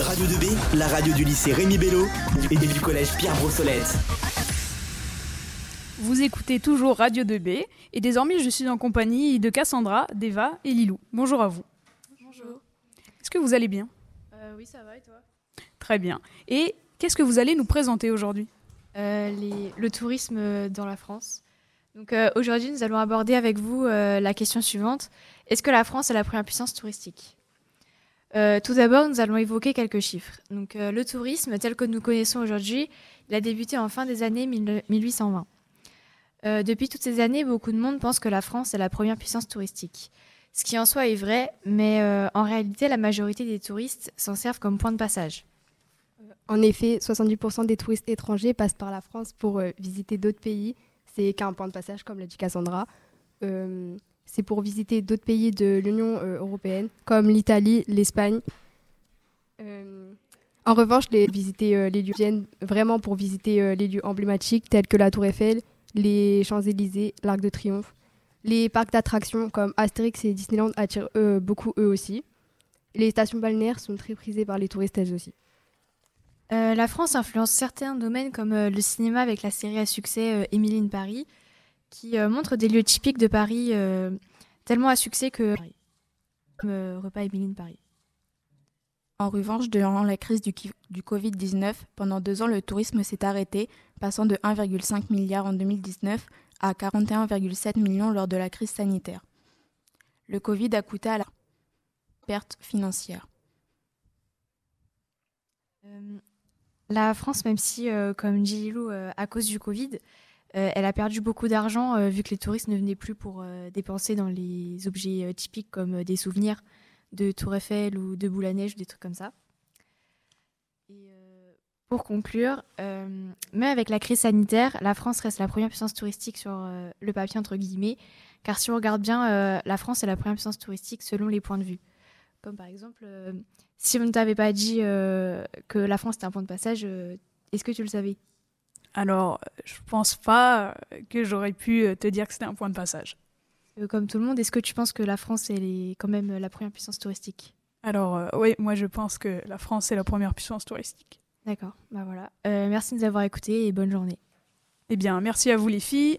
Radio 2B, la radio du lycée Rémi Bello et du collège Pierre Brossolette. Vous écoutez toujours Radio 2B et désormais je suis en compagnie de Cassandra, d'Eva et Lilou. Bonjour à vous. Bonjour. Est-ce que vous allez bien? Euh, oui, ça va et toi? Très bien. Et qu'est-ce que vous allez nous présenter aujourd'hui? Euh, les- Le tourisme dans la France. Donc euh, aujourd'hui, nous allons aborder avec vous euh, la question suivante. Est-ce que la France est la première puissance touristique? Euh, Tout d'abord, nous allons évoquer quelques chiffres. Euh, le tourisme tel que nous connaissons aujourd'hui, a débuté en fin des années 1000 1820. Euh, depuis toutes ces années, beaucoup de monde pense que la France est la première puissance touristique. Ce qui en soi est vrai, mais en réalité, la majorité des touristes s'en servent comme point de passage. En effet, 70% des touristes étrangers passent par la France pour visiter d'autres pays. C'est qu'un point de passage, comme l'a dit Cassandra. C'est pour visiter d'autres pays de l'Union euh, européenne, comme l'Italie, l'Espagne. Euh, en revanche, les, visiter, euh, les lieux viennent vraiment pour visiter les lieux emblématiques tels que la Tour Eiffel, les Champs-Élysées, l'Arc de Triomphe. Les parcs d'attractions comme Astérix et Disneyland attirent beaucoup eux aussi. Les stations balnéaires sont très prisées par les touristes elles aussi. La France influence certains domaines comme le cinéma avec la série à succès euh, Émilie in Paris, qui euh, montre des lieux typiques de Paris euh, tellement à succès que euh, repas in Paris. En revanche, durant la crise du, du Covid-19, pendant deux ans, le tourisme s'est arrêté, passant de 1,5 milliard en 2019 à 41,7 millions lors de la crise sanitaire. Le Covid a coûté à la perte financière. La France, même si, comme dit Lilou, à cause du Covid, euh, elle a perdu beaucoup d'argent euh, vu que les touristes ne venaient plus pour euh, dépenser dans les objets typiques comme des souvenirs de Tour Eiffel ou de boule à neige ou des trucs comme ça. Et pour conclure, même avec la crise sanitaire, la France reste la première puissance touristique sur le papier entre guillemets, car si on regarde bien, la France est la première puissance touristique selon les points de vue. Comme par exemple, si on ne t'avait pas dit que la France était un point de passage, est-ce que tu le savais? Alors, je pense pas euh, que j'aurais pu euh, te dire que c'était un point de passage. Euh, Comme tout le monde, est-ce que tu penses que la France elle est quand même la première puissance touristique? Alors, euh, oui, moi je pense que la France est la première puissance touristique. D'accord, bah voilà. Euh, merci de nous avoir écoutés et bonne journée. Eh bien, merci à vous les filles.